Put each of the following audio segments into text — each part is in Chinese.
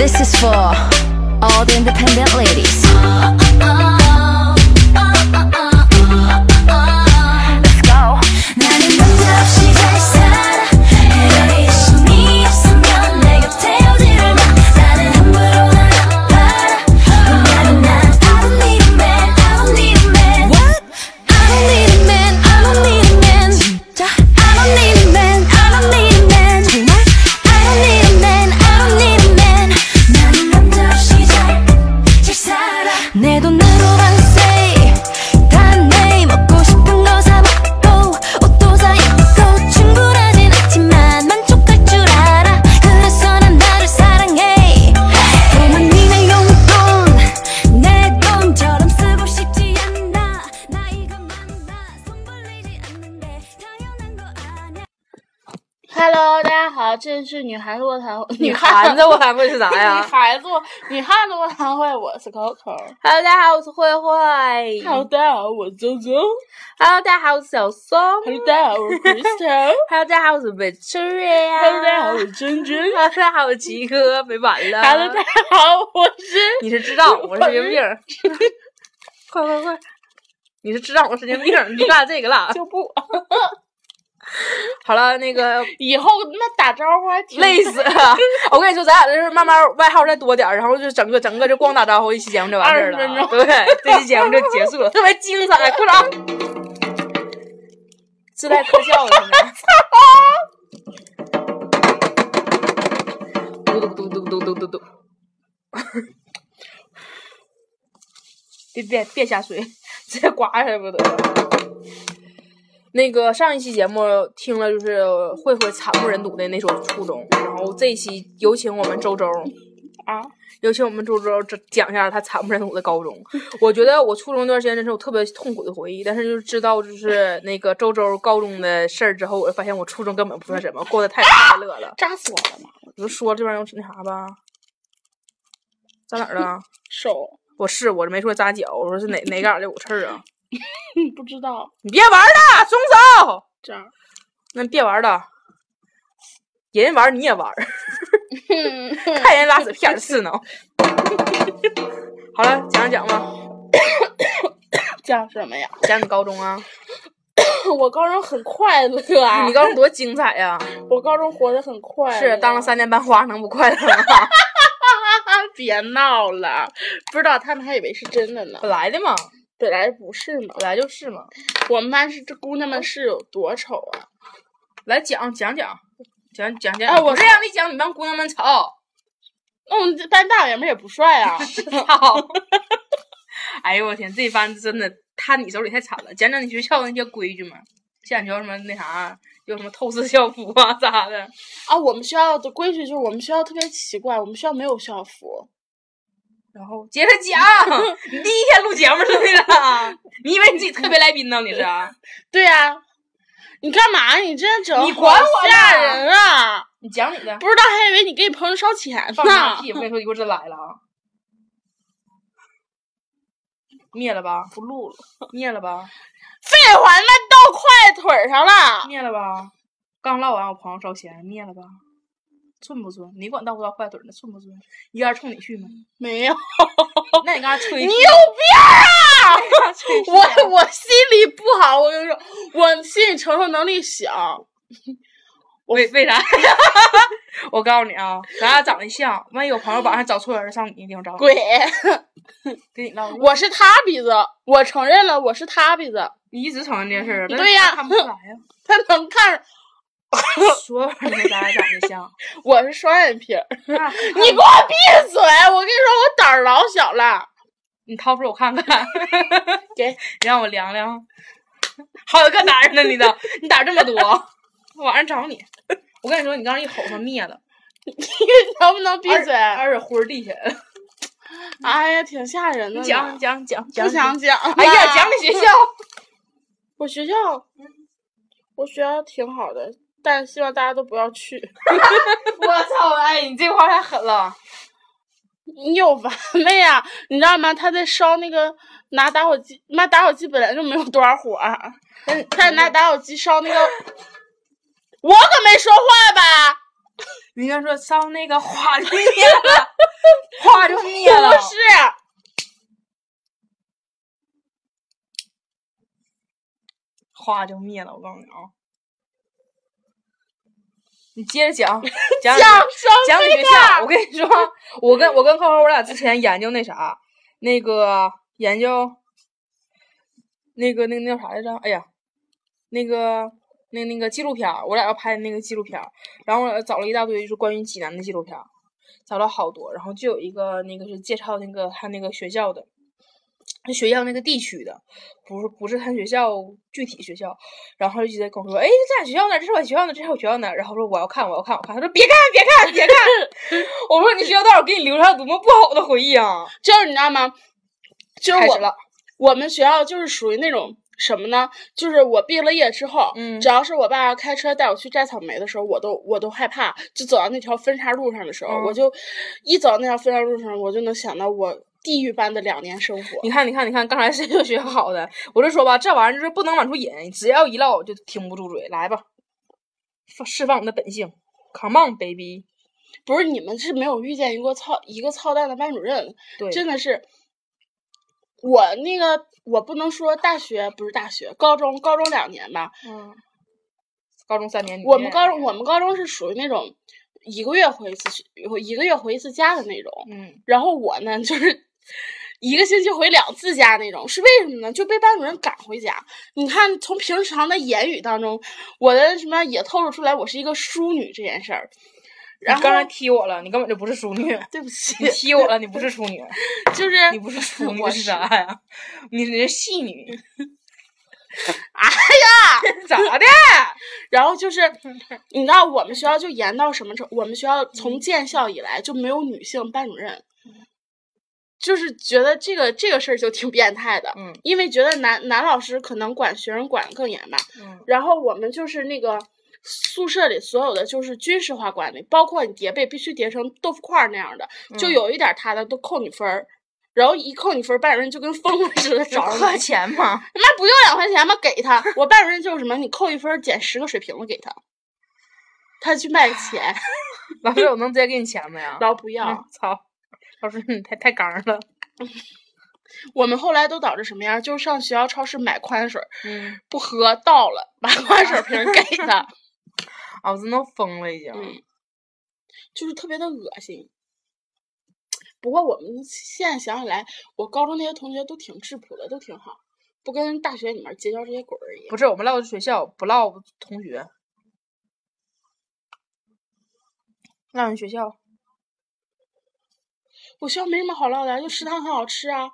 This is for all the independent ladies. Uh, uh, uh. 这是女孩子卧谈会，女孩孩子我还会是啥呀 女呀孩子，女汉子卧谈会，我是 Coco。？Hello，大家好，我是慧慧。Hello，大家好，我是周周。Hello，大家好，我是小松。Hello，大家好，我是 Crystal。Hello，大家好，我是 Victoria。Hello，大家好，我是珍珍。Hello，大家好，我是齐哥，没完了。Hello，大家好，我是你是智障，我是神经病。快快快！你是智障，我是神经病，你干这个了。就不 好了，那个 以后那打招呼还挺累死。我跟你说，咱俩就是慢慢外号再多点，然后就整个整个就光打招呼，一期节目就完事儿了。分钟，对，这期节目就结束了，特别精彩，鼓掌。自带特效了，嘟嘟嘟嘟嘟嘟嘟嘟。别别别瞎说，直接刮下来不得了。那个上一期节目听了就是慧慧惨不忍睹的那首初中，然后这一期有请我们周周，啊，有请我们周周这讲一下他惨不忍睹的高中。我觉得我初中那段时间真是我特别痛苦的回忆，但是就是知道就是那个周周高中的事儿之后，我就发现我初中根本不算什么，过得太快乐了。扎死我了嘛！我就说这玩意儿有那啥吧，扎哪儿了？手我是我这没说扎脚，我说是哪哪嘎儿的有刺儿啊？不知道你别玩了，松手！这样。那别玩了，人玩你也玩，看人拉屎片儿刺挠。好了，讲讲吧，讲什么呀？讲你高中啊，我高中很快乐啊！你高中多精彩呀！我高中活得很快乐，是当了三年班花，能不快乐吗？别闹了，不知道他们还以为是真的呢。本来的嘛，本来不是嘛，本来就是嘛。我们班是这姑娘们是有多丑啊！来讲讲讲讲讲讲，哎我不是让你讲你班姑娘们丑，那我们这班大爷们也不帅啊！操！哎呦我天，这班真的摊你手里太惨了。讲讲你学校那些规矩嘛，像你学校什么那啥，有什么透视校服啊 啥的。啊，我们学校的规矩就是我们学校特别奇怪，我们学校没有校服。然后接着讲，你第一天录节目是为了？你以为你自己特别来宾呢？你是？对呀、你干嘛？你这样整，你管我呢吓人啊！你讲你的，不知道还以为你给你朋友烧钱呢。屁！我跟你说，一会儿真来了啊！灭了吧，不录了，灭了吧，废话，那到快腿儿上了。灭了吧！刚唠完我朋友烧钱，灭了吧？寸不寸？你管到不到快腿呢？寸不寸？一下冲你去吗？没有，那你刚才吹 你屁有病啊！我我心里不好，我跟你说，我心理承受能力小。为为啥？我告诉你啊，咱俩长得像，万一有朋友晚上找错人上你那地方找，鬼，给你唠。我是他鼻子，我承认了，我是他鼻子，你一直承认这事儿，对呀看不出来呀。他能看，所有人都咱俩长得像，我是双眼皮儿。那你给我闭嘴！我跟你说，我胆儿老小了。你掏出我看看，给，你让我量量。好几个胆儿呢，你都，你胆儿这么多，我晚上找你。我跟你说，你刚刚一吼他灭了，你能不能闭嘴？而且昏儿地下。哎呀，挺吓人的讲。讲讲讲讲，不想讲。哎呀，讲你学校。我学校，我学校挺好的，但是希望大家都不要去。我操！哎，你这话太狠了。你有完没呀？你知道吗？他在烧那个拿打火机，妈打火机本来就没有多少火儿，他拿打火机烧那个，我可没说话吧？你应该说烧那个花就灭了，花就灭了。不是，花就灭了。我告诉你啊，你接着讲，讲讲你学校。我跟你说，我跟我跟浩浩，我俩之前研究那啥，那个研究那个那个那叫啥来着？哎呀，那个那那个纪录片，我俩要拍那个纪录片，然后我俩找了一大堆就是关于济南的纪录片，找了好多，然后就有一个那个是介绍那个他那个学校的。他学校那个地区的，不是不是他学校具体学校，然后就直接跟我说，哎，这俩学校呢？这是我学校呢，这是我学校呢。然后说我要看，我要看，我看。他说别看，别看，别看。我说你学校到底给你留下多么不好的回忆啊！就是你知道吗？就是我了，我们学校就是属于那种什么呢？就是我毕了业之后，嗯只要是我爸开车带我去摘草莓的时候，我都我都害怕。就走到那条分岔路上的时候，嗯我就一走到那条分岔路上，我就能想到我地狱般的两年生活。你看，你看，你看，刚才谁说学校好的？我就说吧，这玩意儿就是不能往出引，只要一唠就停不住嘴。来吧，放释放你的本性，Come on baby。不是你们是没有遇见一个操一个操蛋的班主任，对，真的是。我那个我不能说大学不是大学，高中高中两年吧。嗯，高中三年，我们高中我们高中是属于那种一个月回一次学，一个月回一次家的那种。嗯，然后我呢，就是一个星期回两次家那种，是为什么呢？就被班主任赶回家。你看，从平常的言语当中，我的什么也透露出来，我是一个淑女这件事儿。然后刚才踢我了，你根本就不是淑女。对不起你，踢我了，你不是淑女，就是你不是 淑女我是啥呀？你你是戏女，哎呀，咋的？然后就是，你知道我们学校就严到什么程？我们学校从建校以来就没有女性班主任，就是觉得这个这个事儿就挺变态的。嗯因为觉得男男老师可能管学生管得更严吧。嗯然后我们就是那个宿舍里所有的就是军事化管理，包括你叠被必须叠成豆腐块儿那样的，就嗯有一点儿塌的都扣你分儿。然后一扣你分儿，班主任就跟疯了似的找你。钱吗？他妈不用两块钱吗？给他，我班主任就是什么，你扣一分儿减十个水瓶子给他，他去卖钱，老师，我能直接给你钱吗呀？然后不要。嗯操！老师，你太太刚了。我们后来都导致什么样？就上学校超市买矿泉水，嗯，不喝倒了，把 矿泉水瓶给他，啊，我真都疯了已经。嗯就是特别的恶心。不过我们现在想起来，我高中那些同学都挺质朴的，都挺好，不跟大学里面结交这些鬼儿一样。不是，我们唠的学校，不唠同学。唠你学校，我学校没什么好唠的，就食堂很好吃啊。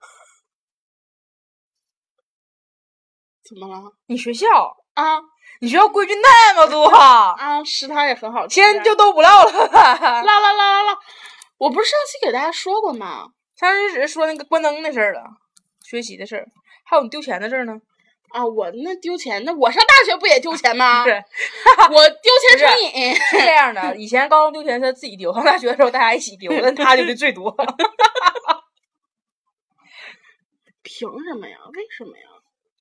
怎么了？你学校，啊你学校规矩那么多，啊，食堂也很好吃、啊。天就都不唠了。唠 唠唠唠唠，我不是上期给大家说过吗？上期只是说那个关灯的事儿了，学习的事儿，还有你丢钱的事儿呢。啊，我那丢钱，那我上大学不也丢钱吗？是 我丢钱成不瘾。是这样的，以前高中丢钱是他自己丢，上大学的时候大家一起丢，但他丢的最多。凭什么呀？为什么呀？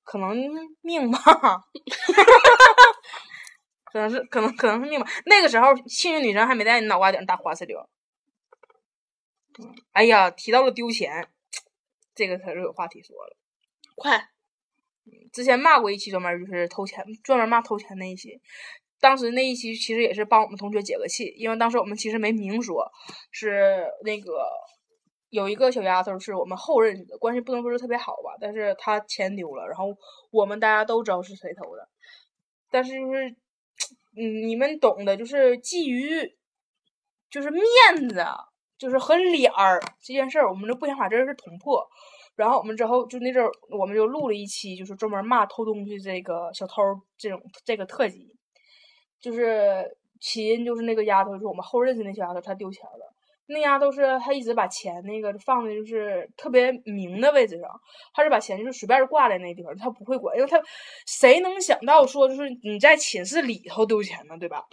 可能命吧，可能是可能可能是命吧。那个时候幸运女神还没在你脑瓜顶上打花石榴。嗯哎呀，提到了丢钱，这个可是有话题说了。快，之前骂过一期专门就是偷钱，专门骂偷钱那一期。当时那一期其实也是帮我们同学解个气，因为当时我们其实没明说，是那个有一个小丫头是我们后认识的，关系不能说是特别好吧，但是她钱丢了，然后我们大家都知道是谁偷的，但是就是，嗯，你们懂的，就是基于就是面子，就是和脸儿这件事儿，我们就不想把这件事捅破。然后我们之后就那阵儿，我们就录了一期，就是专门骂偷东西这个小偷这种这个特辑，就是起因就是那个丫头，就是我们后认识那小丫头，她丢钱了。那丫头是她一直把钱那个放的就是特别明的位置上，她是把钱就是随便挂在那地方，她不会管，因为她谁能想到说就是你在寝室里头丢钱呢，对吧？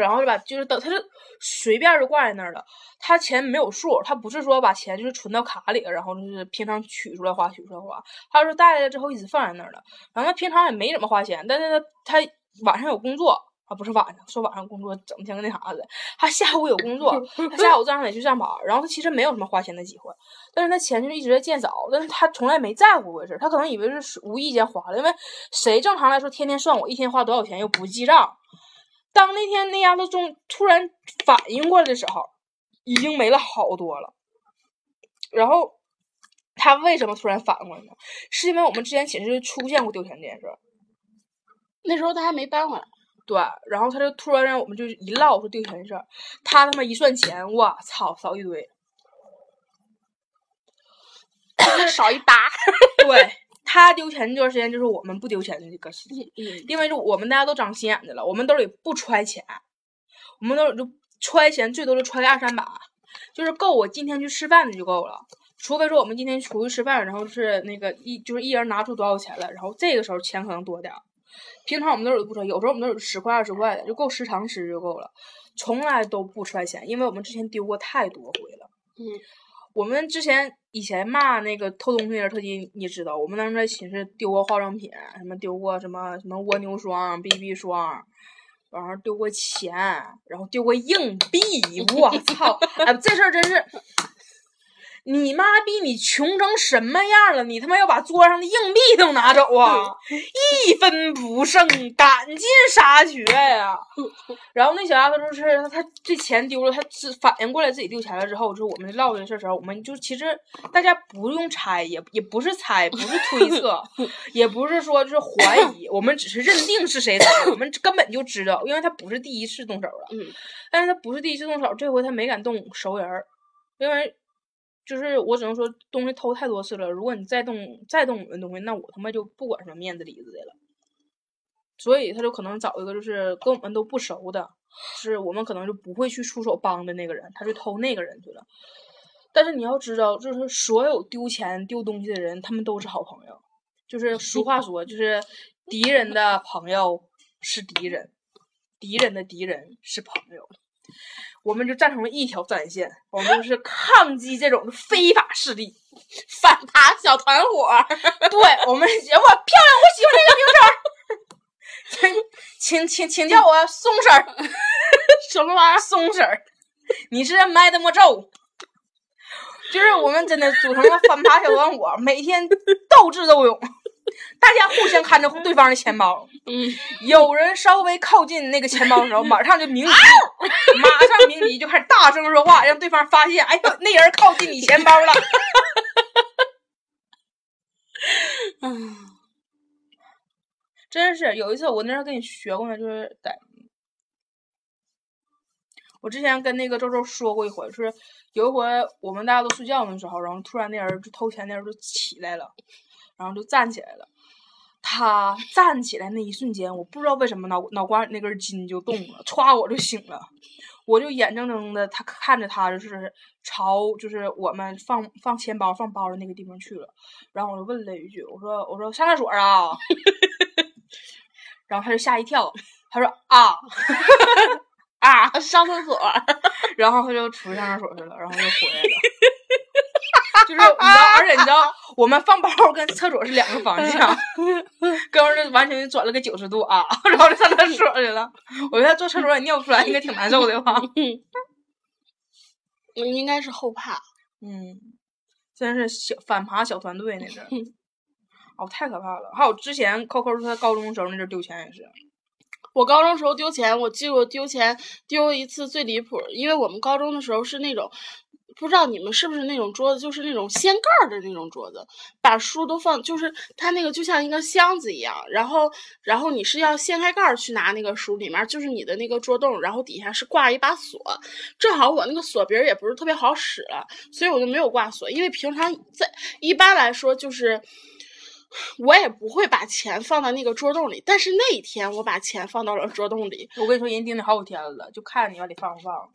然后就把，就是等他就随便就挂在那儿了，他钱没有数，他不是说把钱就是存到卡里了，然后就是平常取出来花，取出来花，他说带来了之后一直放在那儿了。然后他平常也没怎么花钱，但是他他晚上有工作，啊，不是晚上，说晚上工作整天跟那啥似的。他下午有工作，他下午正好得去上班，然后他其实没有什么花钱的机会，但是他钱就是一直在见少，但是他从来没在乎过这事儿，他可能以为是无意间花了，因为谁正常来说天天算我一天花多少钱又不记账。当那天那丫头中突然反应过来的时候，已经没了好多了。然后她为什么突然反应过来呢？是因为我们之前寝室出现过丢钱这件事儿。那时候她还没搬回来，对，然后她就突然让我们就一唠说丢钱的事儿，她他妈一算钱，我操，少一堆。少一沓。对他丢钱这段时间，就是我们不丢钱的这个时期，嗯，因为就我们大家都长心眼子了，我们兜里不揣钱，我们兜里就揣钱最多就揣个二三百，就是够我今天去吃饭的就够了。除非说我们今天出去吃饭，然后是那个一就是一人拿出多少钱来，然后这个时候钱可能多点儿。平常我们兜里不揣，有时候我们兜里十块二十块的就够食堂吃就够了，从来都不揣钱，因为我们之前丢过太多回了。嗯，我们之前以前骂那个偷东西的人特鸡，你知道，我们当时在寝室丢过化妆品，什么丢过什么什么蜗牛霜、BB 霜，然后丢过钱，然后丢过硬币，我操！哎，这事儿真是。你妈逼！你穷成什么样了？你他妈要把桌上的硬币都拿走啊！一分不剩，赶尽杀绝呀！然后那小丫头就是她，这钱丢了，她只反应过来自己丢钱了之后，就是我们唠这事儿时候，我们就其实大家不用猜，也也不是猜，不是推测，也不是说就是怀疑，我们只是认定是谁偷的，我们根本就知道，因为他不是第一次动手了。嗯，但是他不是第一次动手，这回他没敢动熟人儿，因为。就是我只能说东西偷太多次了，如果你再动再动我们东西，那我他妈就不管什么面子里子的了。所以他就可能找一个就是跟我们都不熟的，是我们可能就不会去出手帮的那个人，他去偷那个人去了。但是你要知道，就是所有丢钱丢东西的人，他们都是好朋友。就是俗话说，就是敌人的朋友是敌人，敌人的敌人是朋友。我们就站成了一条战线，我们就是抗击这种非法势力，反扒小团伙。对我们，我漂亮，我喜欢这个名称，请请请请叫我松婶儿，什么玩意儿？松婶儿，你是 Mademoiselle，就是我们真的组成了反扒小团伙，每天斗智斗勇，大家互相看着对方的钱包。嗯，有人稍微靠近那个钱包的时候，马上就鸣笛，马上鸣笛就开始大声说话，让对方发现，哎呦，那人靠近你钱包了。嗯，真是有一次，我那时候跟你学过呢，就是在，我之前跟那个周周说过一回，是有一回我们大家都睡觉的时候，然后突然那人就偷钱，那人就起来了，然后就站起来了。他站起来那一瞬间，我不知道为什么脑脑瓜里那根筋就动了，歘我就醒了，我就眼睁睁的他看着他就是朝就是我们放放钱包放包的那个地方去了，然后我就问了一句，我说我说上厕所啊，然后他就吓一跳，他说啊 啊，上厕所。然后他就出去上厕所去了，然后就回来了。就是你知道，而且你知道，我们放包跟厕所是两个方向，哥们儿就完全转了个九十度啊，然后就上厕所去了。我觉得坐厕所也尿不出来，应该挺难受的吧？我应该是后怕。嗯，真是小反扒小团队那阵儿，哦，太可怕了。还有之前扣扣他高中的时候那阵儿丢钱也是，我高中时候丢钱，我记过丢钱丢一次最离谱，因为我们高中的时候是那种。不知道你们是不是那种桌子，就是那种掀盖儿的那种桌子，把书都放，就是它那个就像一个箱子一样，然后，然后你是要掀开盖儿去拿那个书，里面就是你的那个桌洞，然后底下是挂一把锁，正好我那个锁鼻也不是特别好使了，所以我就没有挂锁，因为平常在一般来说就是。我也不会把钱放在那个桌洞里，但是那一天我把钱放到了桌洞里，我跟你说，人盯你好几天了，就看你往里放不放。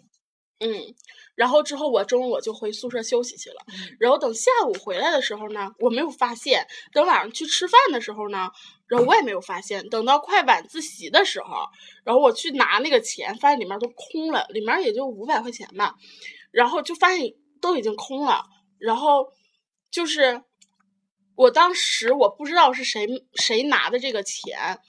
嗯，然后之后我中午我就回宿舍休息去了，然后等下午回来的时候呢，我没有发现，等晚上去吃饭的时候呢，然后我也没有发现，等到快晚自习的时候，然后我去拿那个钱，发现里面都空了，里面也就五百块钱吧，然后就发现都已经空了，然后就是我当时我不知道是谁谁拿的这个钱，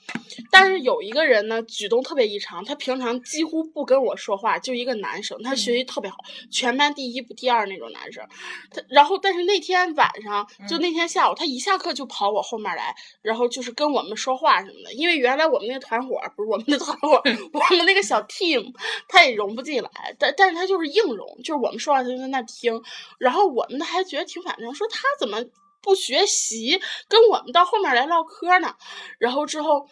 但是有一个人呢举动特别异常，他平常几乎不跟我说话，就一个男生，他学习特别好，全班第一不第二那种男生。他然后但是那天晚上就那天下午，他一下课就跑我后面来，然后就是跟我们说话什么的。因为原来我们那个团伙不是我们的团伙，我们那个小 team 他也融不进来，但但是他就是硬融，就是我们说话他就在那听，然后我们还觉得挺反常，说他怎么。不学习，跟我们到后面来唠嗑呢。然后之后，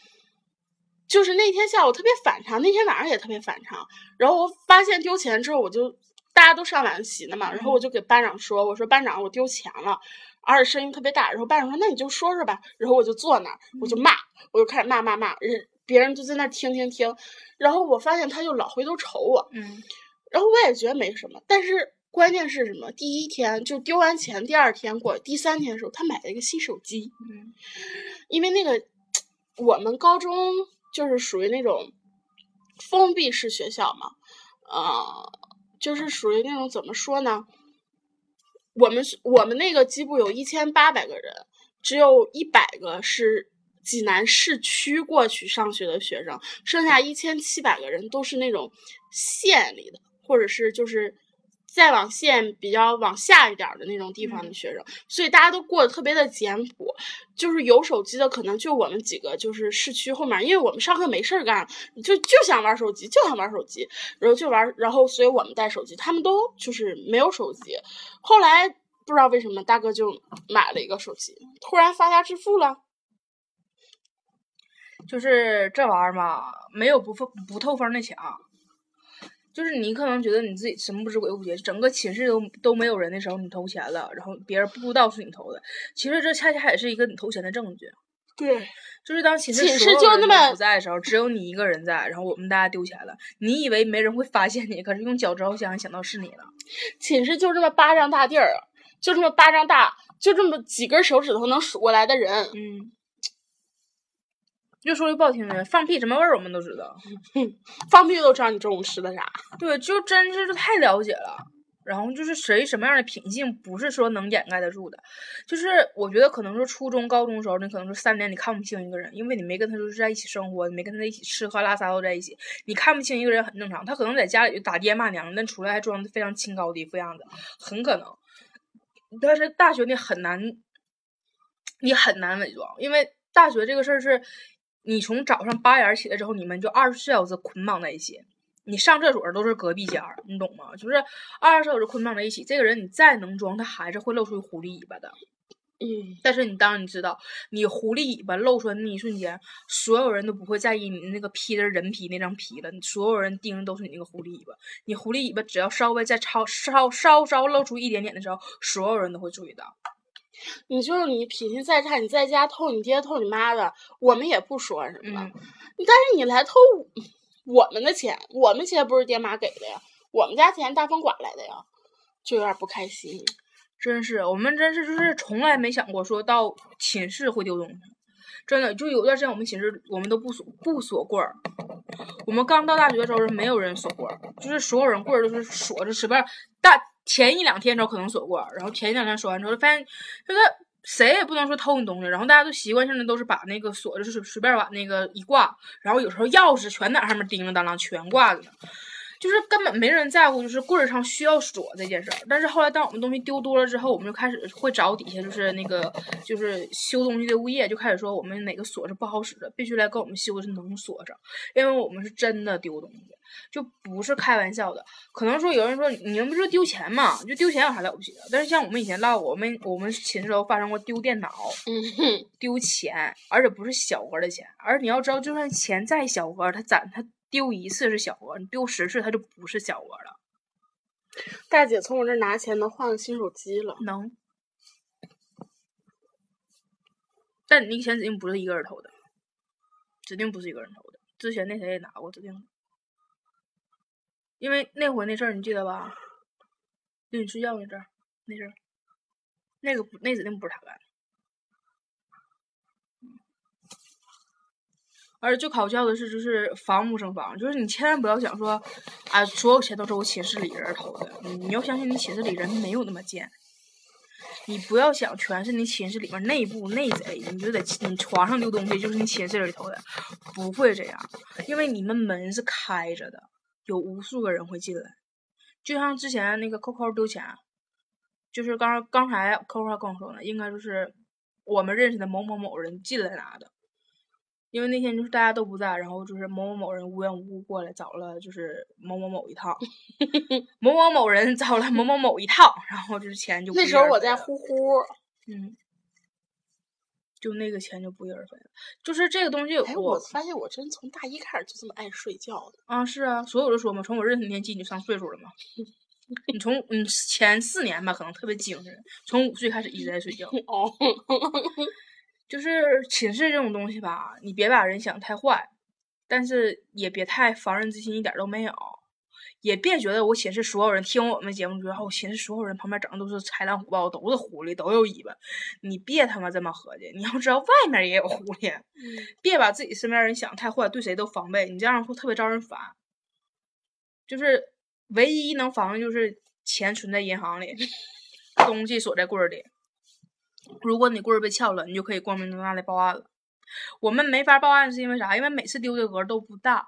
就是那天下午特别反常，那天晚上也特别反常。然后我发现丢钱之后，我就大家都上晚自习呢嘛，然后我就给班长说：“我说班长，我丢钱了，而且声音特别大。”然后班长说：“那你就说说吧。”然后我就坐那儿，我就骂，我就开始骂骂骂，人别人就在那听听听。然后我发现他就老回头瞅我，嗯，然后我也觉得没什么，但是。关键是什么？第一天就丢完钱，第二天过，第三天的时候，他买了一个新手机。嗯，因为那个我们高中就是属于那种封闭式学校嘛，呃，就是属于那种怎么说呢？我们我们那个机部有一千八百个人，只有一百个是济南市区过去上学的学生，剩下一千七百个人都是那种县里的，或者是就是。再往县比较往下一点的那种地方的学生，所以大家都过得特别的简朴。就是有手机的，可能就我们几个，就是市区后面，因为我们上课没事儿干，就就想玩手机，就想玩手机，然后就玩，然后所以我们带手机，他们都就是没有手机。后来不知道为什么，大哥就买了一个手机，突然发家致富了。就是这玩意儿嘛，没有不不不透风的墙。就是你可能觉得你自己神不知鬼不觉，整个寝室都都没有人的时候，你投钱了，然后别人不知道是你投的，其实这恰恰也是一个你投钱的证据。对，就是当寝室寝室就那么不在的时候，只有你一个人在，然后我们大家丢钱了，你以为没人会发现你，可是用脚趾头想想到是你了。寝室就这么巴掌大地儿，就这么巴掌大，就这么几根手指头能数过来的人，嗯。就说句不好听的，放屁什么味儿我们都知道，放屁都知道你中午吃的啥。对，就真是太了解了。然后就是谁什么样的品性，不是说能掩盖得住的。就是我觉得可能说初中、高中时候，你可能说三年你看不清一个人，因为你没跟他就是在一起生活，你没跟他一起吃喝拉撒都在一起，你看不清一个人很正常。他可能在家里就打爹骂娘，但出来还装的非常清高的一副样子，很可能。但是大学你很难，你很难伪装，因为大学这个事儿是。你从早上八点起来之后，你们就二十四小时捆绑在一起。你上厕所都是隔壁间，你懂吗？就是二十四小时捆绑在一起。这个人你再能装，他还是会露出狐狸尾巴的。嗯。但是你当然你知道，你狐狸尾巴露出来那一瞬间，所有人都不会在意你那个披着人皮那张皮了。所有人盯的都是你那个狐狸尾巴。你狐狸尾巴只要稍微再超稍稍稍露出一点点的时候，所有人都会注意到。你就是你脾气再差，你在家偷你爹偷你妈的，我们也不说什么。但是你来偷我们的钱，我们钱不是爹妈给的呀，我们家钱大风刮来的呀，就有点不开心。真是，我们真是就是从来没想过说到寝室会丢东西，真的就有段时间我们寝室我们都不锁不锁柜儿。我们刚到大学的时候是没有人锁柜儿，就是所有人柜儿都是锁着，随便大。前一两天的时候可能锁过，然后前一两天锁完之后，发现就是谁也不能说偷你东西，然后大家都习惯性的都是把那个锁就是随便把那个一挂，然后有时候钥匙全在上面叮叮当啷全挂着。就是根本没人在乎，就是柜儿上需要锁这件事儿。但是后来，当我们东西丢多了之后，我们就开始会找底下就是那个就是修东西的物业，就开始说我们哪个锁是不好使的，必须来给我们修的是能锁上，因为我们是真的丢东西，就不是开玩笑的。可能说有人说你们不是丢钱嘛，就丢钱有啥了不起的？但是像我们以前唠，我们我们寝室都发生过丢电脑、丢钱，而且不是小额的钱。而你要知道，就算钱再小额，它攒它。丢一次是小额，你丢十次它就不是小额了。大姐从我这拿钱能换个新手机了？能。但你那个钱指定不是一个人偷的，指定不是一个人偷的。之前那谁也拿过，指定。因为那回那事儿你记得吧？就你睡觉那阵儿，那阵儿，那个不，那指定不是他干的。而最搞笑的是，就是防不胜防，就是你千万不要想说，啊，所有钱都是我寝室里人偷的。你要相信，你寝室里人没有那么贱。你不要想全是你寝室里面内部内贼，你就在你床上丢东西就是你寝室里头的，不会这样，因为你们门是开着的，有无数个人会进来。就像之前那个扣扣丢钱，就是刚刚才扣扣还跟我说呢，应该就是我们认识的某某某人进来拿的。因为那天就是大家都不在，然后就是某某某人无缘无故过来找了就是某某某一套，某某某人找了某某某一套，然后就是钱就那时候我在呼呼，嗯，就那个钱就不翼而飞了。就是这个东西哎，我我发现我真从大一开始就这么爱睡觉的。啊是啊，所以我就说嘛，从我认识那天起你就上岁数了嘛。你从嗯前四年吧，可能特别精神，从五岁开始一直在睡觉。哦，就是寝室这种东西吧，你别把人想太坏，但是也别太防人之心，一点儿都没有。也别觉得我寝室所有人听我们节目之后，寝室所有人旁边整的都是豺狼虎豹，都是狐狸，都有尾巴。你别他妈这么合计，你要知道外面也有狐狸，别把自己身边人想太坏，对谁都防备，你这样会特别招人烦。就是唯一能防的就是钱存在银行里，东西锁在柜儿里。如果你棍儿被撬了，你就可以光明正大的报案了。我们没法报案是因为啥？因为每次丢的额都不大，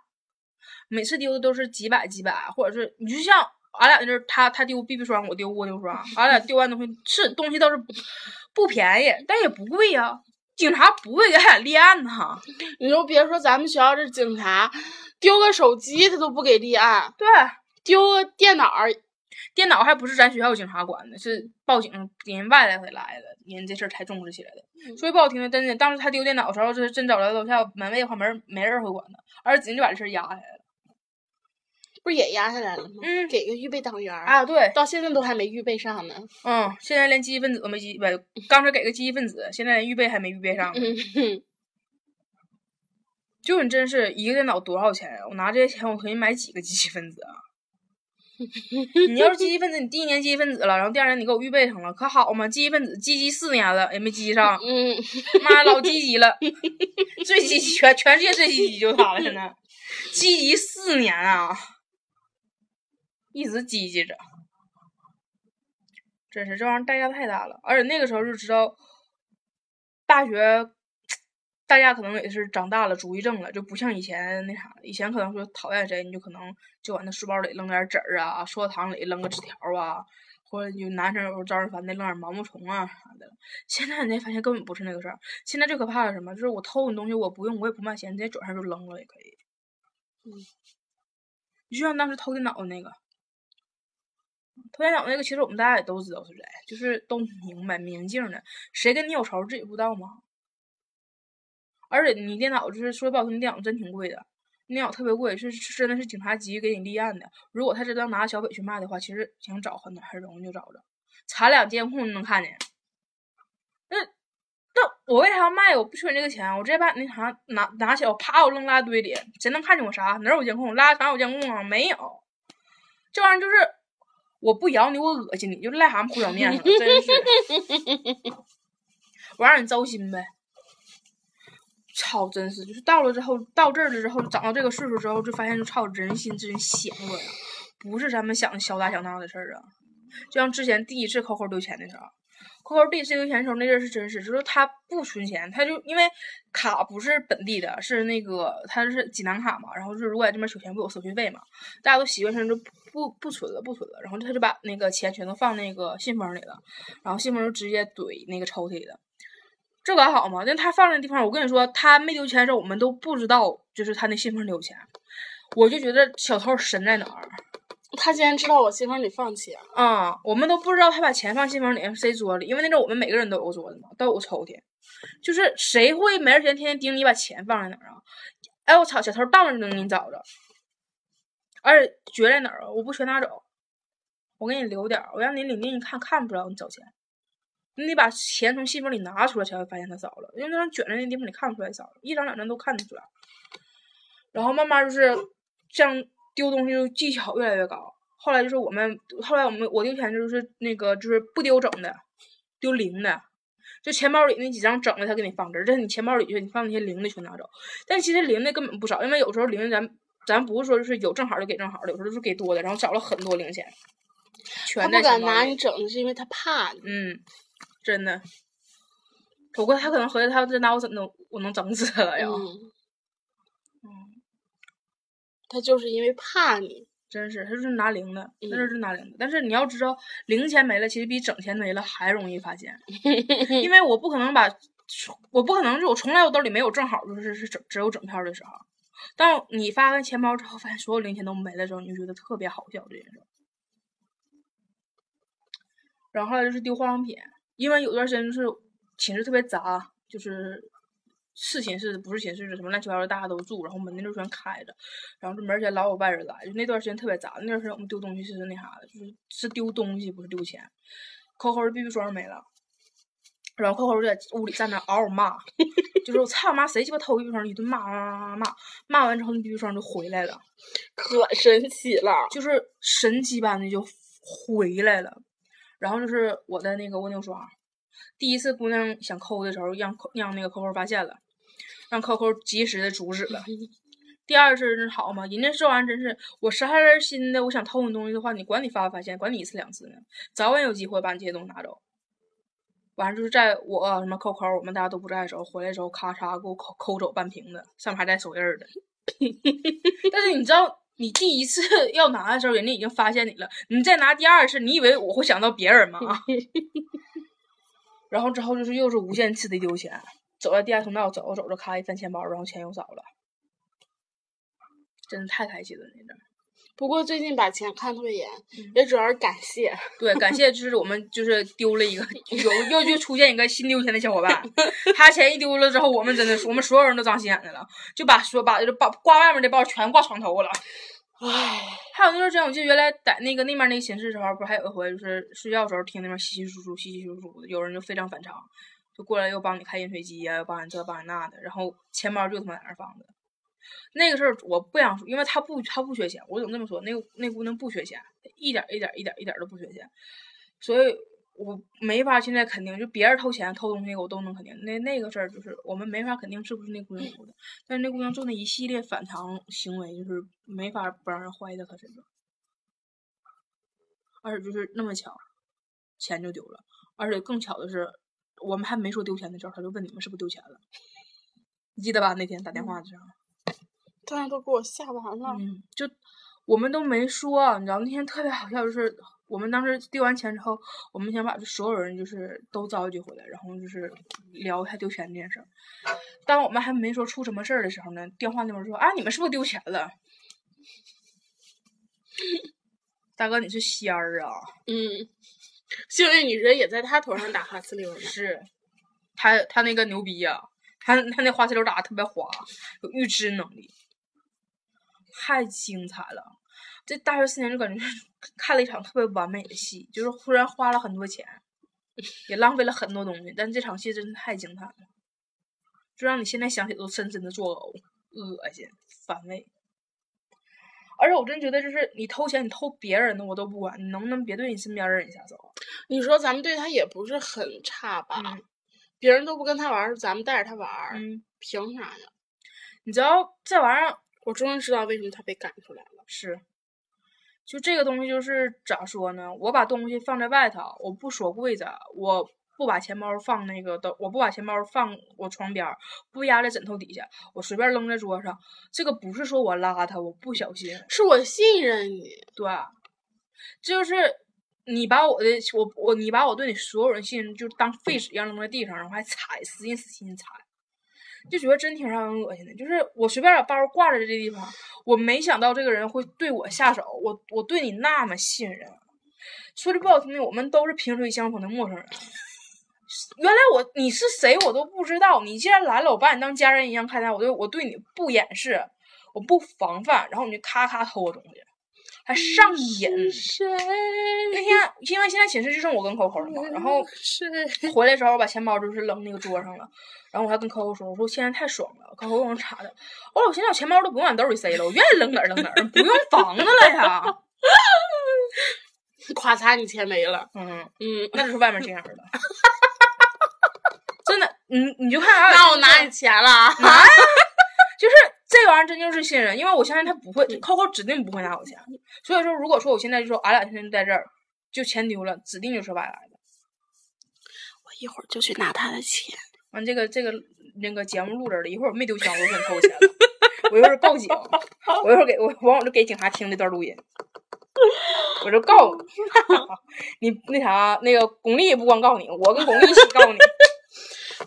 每次丢的都是几百几百，或者是你就像俺俩那阵儿，他他丢 BB 霜，我丢蜗牛霜，俺俩丢完东西是东西倒是不不便宜，但也不贵呀、警察不会给俺俩立案呐。你就别说咱们学校这警察，丢个手机他都不给立案，对，丢个电脑儿电脑还不是咱学校警察管的，是报警人外来回来的，人这事儿才重视起来的。说句不好听的，真的，当时他丢电脑的时候，这是真找来楼下门卫的话，没人没人会管他，而且直接就把这事儿压下来了。不是也压下来了吗？嗯给个预备党员，啊，对，到现在都还没预备上呢。嗯，现在连积极分子都没积不，刚才给个积极分子，现在连预备还没预备上呢。嗯哼，就你真是一个电脑多少钱呀、我拿这些钱，我可以买几个积极分子啊？你要是积极分子，你第一年积极分子了，然后第二年你给我预备上了，可好嘛？积极分子积极四年了也没积极上，嗯，妈老积极了，最积极全全世界最积极就他了，现在积极四年啊，一直积极着，真是这玩意儿代价太大了。而且那个时候就知道，大学大家可能也是长大了，主意正了，就不像以前那啥。以前可能说讨厌谁，你就可能就往那书包里扔点纸儿啊，塑料桶里扔个纸条啊，或者有男生有时候招人烦的扔点毛毛虫啊啥的。现在你才发现根本不是那个事儿。现在最可怕的什么？就是我偷你东西，我不用，我也不卖钱，直接转身就扔了也可以。嗯，就像当时偷电脑的那个，偷电脑那个，其实我们大家也都知道是谁，就是都明白明镜的，谁跟你有仇自己不知道吗？而且你电脑就是说不好听，电脑真挺贵的，电脑特别贵，是真的是警察急给你立案的。如果他真的拿小北去卖的话，其实想找很很容易就找着，查两监控就能看见。那那我为啥要卖？我不缺你这个钱，我直接把那啥拿拿起来，我啪我扔垃圾堆里，谁能看见我啥？哪有监控？垃圾场有监控啊？没有。这玩意儿就是我不咬你，我恶心你，就癞蛤蟆糊脚面上，真是。我让你糟心呗。操，真是，就是到了之后，到这儿了之后，长到这个岁数之后，就发现就操，人心真险恶呀，不是咱们想的小打小闹的事儿啊。就像之前第一次扣扣丢钱的时候，扣扣第一次丢钱的时候，那阵儿是真是，就是他不存钱，他就因为卡不是本地的，是那个他是济南卡嘛，然后是如果在这边取钱不有手续费嘛，大家都习惯性就不不存了，不存了，然后他就把那个钱全都放那个信封里了，然后信封就直接怼那个抽屉了。这可好嘛？那他放那地方，我跟你说，他没丢钱的时候，我们都不知道，就是他那信封里有钱。我就觉得小偷神在哪儿他竟然知道我信封里放钱，啊、我们都不知道他把钱放信封里，谁桌里？因为那阵儿我们每个人都有个桌子嘛，都有个抽屉，就是谁会没事闲天天盯你把钱放在哪儿啊？哎，我操，小偷到那儿就能给你找着，而且绝在哪儿啊？我不全拿走，我给你留点儿，我让你领进去看，看不着你找钱。你得把钱从信封里拿出来，才会发现它少了。因为那张卷在那地方，你看不出来少了，一张两张都看得出来。然后慢慢就是像丢东西就技巧越来越高。后来就是我们，后来我们我丢钱就是那个就是不丢整的，丢零的，就钱包里那几张整的他给你放这儿，这是你钱包里去你放那些零的全拿走。但其实零的根本不少，因为有时候零的咱咱不是说就是有正好就给正好的，有时候就是给多的，然后少了很多零钱。全他不敢拿你整的是因为他怕你。嗯，真的。不过他可能合计他要真拿我怎能，我能整死他了呀。嗯，他就是因为怕你。真是，他就是拿零的，嗯那就是拿零的。但是你要知道，零钱没了，其实比整钱没了还容易发现，因为我不可能把，我不可能，就我从来我兜里没有正好就是是整只有整票的时候。当你发完钱包之后，发现所有零钱都没了的时候，你就觉得特别好笑这件事。然后后来就是丢化妆品，因为有段时间就是寝室特别杂，就是是寝室不是寝室的什么乱七八糟的大家都住，然后门那就全开着，然后这门儿前老有外人来，就那段时间特别杂。那段时间我们丢东西是那啥的，就是是丢东西不是丢钱。扣扣的 BB 霜没了，然后扣扣就在屋里站那嗷嗷骂，就是我操妈谁鸡巴偷 BB 霜，一顿骂骂骂骂骂，骂完之后那 BB 霜就回来了。可神奇了，就是神奇般的就回来了。然后就是我的那个蜗牛刷，第一次姑娘想抠的时候，让扣让那个扣扣发现了，让扣扣及时的阻止了。第二次真好嘛，人家这玩意儿真是我实在是心的，我想偷你东西的话，你管你发不发现，管你一次两次呢，早晚有机会把你这些东西拿走。完了就是在我什么扣扣，我们大家都不在的时候，回来时候咔嚓给我抠抠走半瓶子，上面还带手印儿的。但是你知道，你第一次 要拿的时候，人家已经发现你了。你再拿第二次，你以为我会想到别人吗？然后之后就是又是无限次的丢钱，走在地下通道走着走着，咔一翻钱包，然后钱又少了，真的太开心了那阵儿。不过最近把钱看特别严，嗯也主要是感谢。对，感谢就是我们就是丢了一个，有又就出现一个新丢钱的小伙伴，他钱一丢了之后，我们真的是我们所有人都长心眼子了，就把说把就把挂外面的包全挂床头了。唉，还有那段时间，我记得原来在那个那面那个寝室的时候，不是还有一回就是睡觉的时候听那边稀稀疏疏、稀稀疏疏的，有人就非常反常，就过来又帮你开饮水机呀、又帮你这帮你那的，然后钱包就他妈在那放着。那个事儿我不想说，因为他不他不缺钱，我总这么说，那个那姑娘不缺钱，一点儿一点儿一点儿一点儿都不缺钱，所以我没法现在肯定，就别人偷钱偷东西我都能肯定，那那个事儿就是我们没法肯定是不是那姑娘偷的，但是那姑娘做那一系列反常行为，就是没法不让人怀疑在她身上，而且就是那么巧，钱就丢了，而且更巧的是，我们还没说丢钱的时候，他就问你们是不是丢钱了，你记得吧？那天打电话的时候。当时都给我吓完了。嗯，就我们都没说，你知道那天特别好笑，就是我们当时丢完钱之后，我们想把这所有人就是都召集回来，然后就是聊一下丢钱这件事儿。当我们还没说出什么事儿的时候呢，电话那边说啊，你们是不是丢钱了？大哥，你是仙儿啊！嗯，幸运女神也在他头上打哈呲溜呢。是，他他那个牛逼呀、他他那花呲溜打的特别滑，有预知能力，太精彩了。这大学四年就感觉看了一场特别完美的戏，就是忽然花了很多钱，也浪费了很多东西，但这场戏真的太精彩了，就让你现在想起都深深的作呕、恶心、反胃。而且我真觉得，就是你偷钱，你偷别人的我都不管，你能不能别对你身边的人下手？你说咱们对他也不是很差吧？嗯别人都不跟他玩，咱们带着他玩，嗯，凭啥呀？你知道这玩意儿我终于知道为什么他被赶出来了。是，就这个东西就是咋说呢？我把东西放在外头，我不锁柜子，我不把钱包放那个的，我不把钱包放我床边儿，不压在枕头底下，我随便扔在桌上。这个不是说我邋遢，我不小心，是我信任你，对，这就是你把我的我我你把我对你所有人信任就当废纸一样扔在地上，然后还踩，使劲使劲踩。就觉得真挺让人恶心的，就是我随便把包挂在这地方，我没想到这个人会对我下手，我我对你那么信任，说句不好听的，我们都是萍水相逢的陌生人。原来我你是谁我都不知道，你既然来了，我把你当家人一样看待，我对我对你不掩饰，我不防范，然后你就咔咔偷我东西，还上瘾。那天因为现在寝室就剩我跟 Coco 了嘛，然后是回来的时候，我把钱包就是扔那个桌上了，然后我还跟 Coco 说，我说现在太爽了，Coco 问我查的，我说我现在我钱包都不用往兜里塞了，我愿意扔哪儿扔哪儿，不用防着了呀。咔嚓，你钱没了。嗯，嗯，那就是外面这样的。真的，你你就看那我拿你钱了啊。就是这玩意儿真就是信任，因为我相信他不会，Coco 指定不会拿我钱。所以说，如果说我现在就说俺俩现在就在这儿，就钱丢了，指定就是外来的。我一会儿就去拿他的钱。完这个这个那个节目录着了，一会儿我没丢钱，我就给你扣钱了。我一会儿报警，我一会儿给我完我就给警察听这段录音，我就告你，你那啥那个巩俐也不光告你，我跟巩俐一起告你，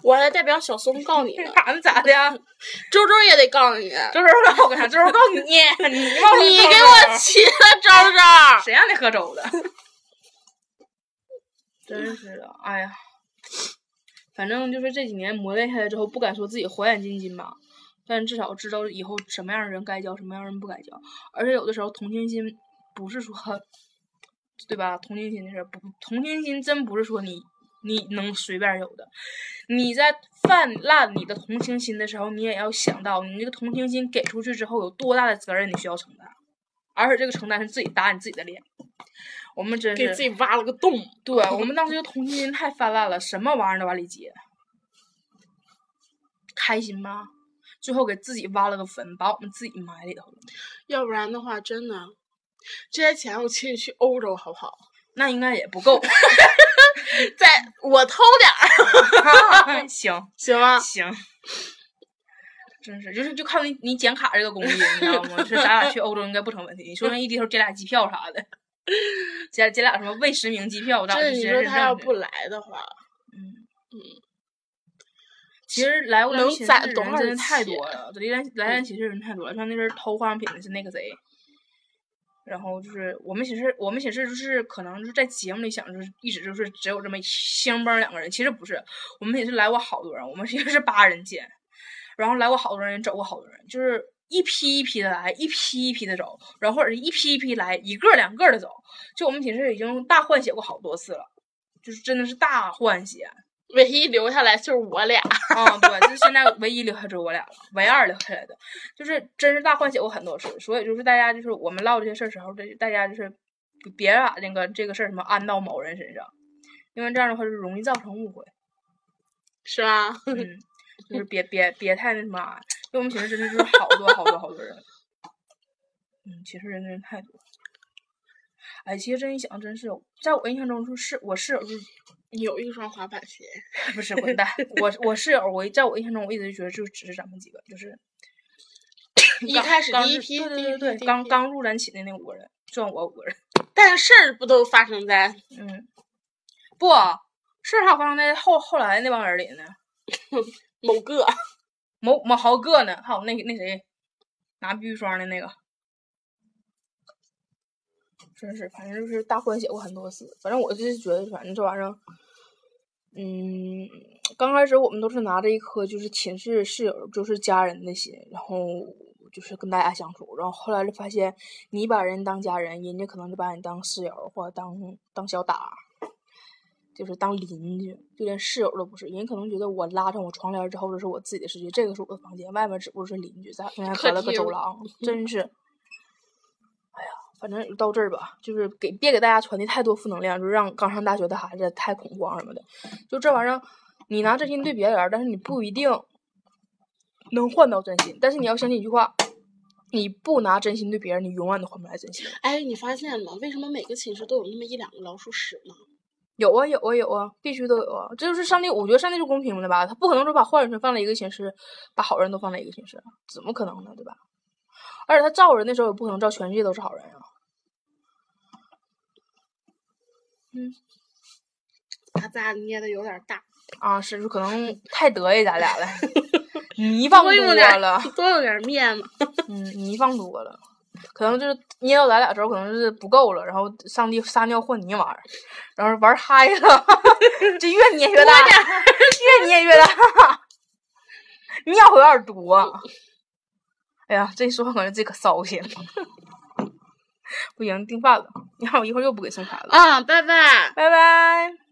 我还代表小松告你呢，咋的 咋的呀？周周也得告你。周周告我干啥？周周告你，你给我起了周周。谁让你喝粥的？真是的，哎呀，反正就是这几年磨练下来之后，不敢说自己火眼金睛吧，但至少知道以后什么样的人该交，什么样的人不该交。而且有的时候同情心不是说，对吧？同情心的事儿不，同情心真不是说你你能随便有的。你在泛滥你的同情心的时候，你也要想到，你这个同情心给出去之后有多大的责任你需要承担，而且这个承担是自己打你自己的脸。我们真是给自己挖了个洞。对我们当时就同情心太泛滥了，什么玩意儿都往里接，开心吗？最后给自己挖了个坟，把我们自己埋里头了。要不然的话，真的，这些钱我请你去欧洲好不好？那应该也不够。在我偷点儿，行 行吗？行，真是就是就靠你你剪卡这个工艺，你知道吗？就是咱俩去欧洲应该不成问题。你说那一低头捡俩机票啥的，捡捡俩什么未实名机票，这你说他要不来的话，嗯嗯其实来过咱能寝室攒多少的人太钱多了，来咱来咱寝室人太多了。像那阵儿偷化妆品的是那个谁，然后就是我们寝室，我们寝室就是可能就是在节目里想就是一直就是只有这么香崩两个人，其实不是，我们寝室来过好多人，我们 寝室是八人间，然后来过好多人，也走过好多人，就是一批一批的来，一批一批的走，然后或者是一批一批来，一个两个的走。就我们寝室已经大换血过好多次了，就是真的是大换血。唯一留下来就是我俩。啊、对，就现在唯一留下就是我俩了，唯二留下来的，就是真是大换血过很多次，所以就是大家就是我们唠这些事儿时候，这大家就是别把那个这个事儿什么安到某人身上，因为这样的话就容易造成误会。是吧？嗯，就是别别别太那什么啊，因为我们寝室真的就是好多好多好多人，嗯，寝室人真的太多。哎，其实真一想，真是在我印象中，就是我室友就是你有一双滑板鞋，不是混蛋，我我室友，我在我印象中，我一直就觉得就只是咱们几个，就是一开始第一批，对对对，刚刚入咱寝的那五个人，算我五个人，但事儿不都发生在嗯，不事儿还发生在后后来那帮人里呢，某个？某某好几个呢，还有那那谁拿碧玉霜的那个，真是，反正就是大换血过很多次。反正我就是觉得，反正这玩意儿，嗯，刚开始我们都是拿着一颗就是寝室室友就是家人的心，然后就是跟大家相处，然后后来就发现，你把人当家人，人家可能就把你当室友或者当当小打。就是当邻居，就连室友都不是。人可能觉得我拉上我窗帘之后，这是我自己的世界，这个是我的房间，外面只不过是邻居，咱俩中间隔了个走廊，真是。反正到这儿吧，就是给别给大家传递太多负能量，就是让刚上大学的孩子太恐慌什么的。就这玩意儿，你拿真心对别人，但是你不一定能换到真心。但是你要相信一句话，你不拿真心对别人，你永远都换不来真心。哎，你发现了吗？为什么每个寝室都有那么一两个老鼠屎呢？有啊有啊有啊，必须都有啊！这就是上帝，我觉得上帝是公平的吧？他不可能说把坏人全放在一个寝室，把好人都放在一个寝室，怎么可能呢？对吧？而且他造人的时候也不可能造全世界都是好人啊。把咱俩捏的有点大，啊，是不是可能太得意咱俩了？泥放多了，多有点面子。嗯，泥放多了，可能就是捏到咱俩时候可能是不够了，然后上帝撒尿和泥玩儿，然后玩嗨了，这越捏越大，越捏越大，尿有点多。哎呀，这一说感觉自己可骚气了。不行，订饭了，你看我一会儿又不给送卡了，啊，拜拜。拜拜。